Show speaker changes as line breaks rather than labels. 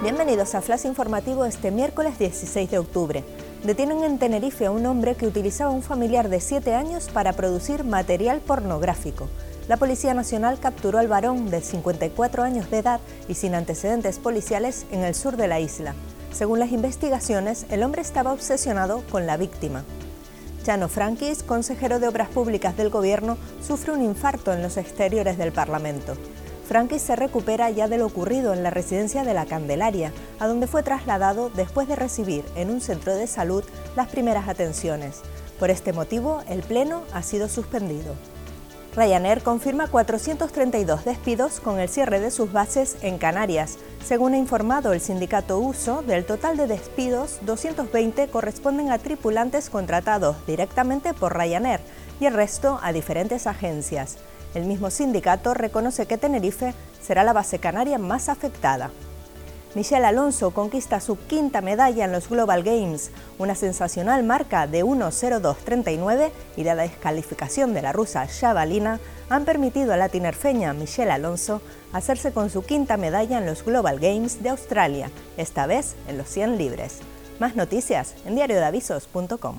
Bienvenidos a Flash Informativo este miércoles 16 de octubre. Detienen en Tenerife a un hombre que utilizaba un familiar de 7 años para producir material pornográfico. La Policía Nacional capturó al varón de 54 años de edad y sin antecedentes policiales en el sur de la isla. Según las investigaciones, el hombre estaba obsesionado con la víctima. Chano Franquis, consejero de Obras Públicas del Gobierno, sufre un infarto en los exteriores del Parlamento. Frankie se recupera ya de lo ocurrido en la residencia de la Candelaria, a donde fue trasladado después de recibir en un centro de salud las primeras atenciones. Por este motivo, el Pleno ha sido suspendido. Ryanair confirma 432 despidos con el cierre de sus bases en Canarias. Según ha informado el sindicato USO, del total de despidos, 220 corresponden a tripulantes contratados directamente por Ryanair y el resto a diferentes agencias. El mismo sindicato reconoce que Tenerife será la base canaria más afectada. Michelle Alonso conquista su quinta medalla en los Global Games, una sensacional marca de 1.0239 y la descalificación de la rusa Shabalina han permitido a la tinerfeña Michelle Alonso hacerse con su quinta medalla en los Global Games de Australia, esta vez en los 100 libres. Más noticias en diariodavisos.com.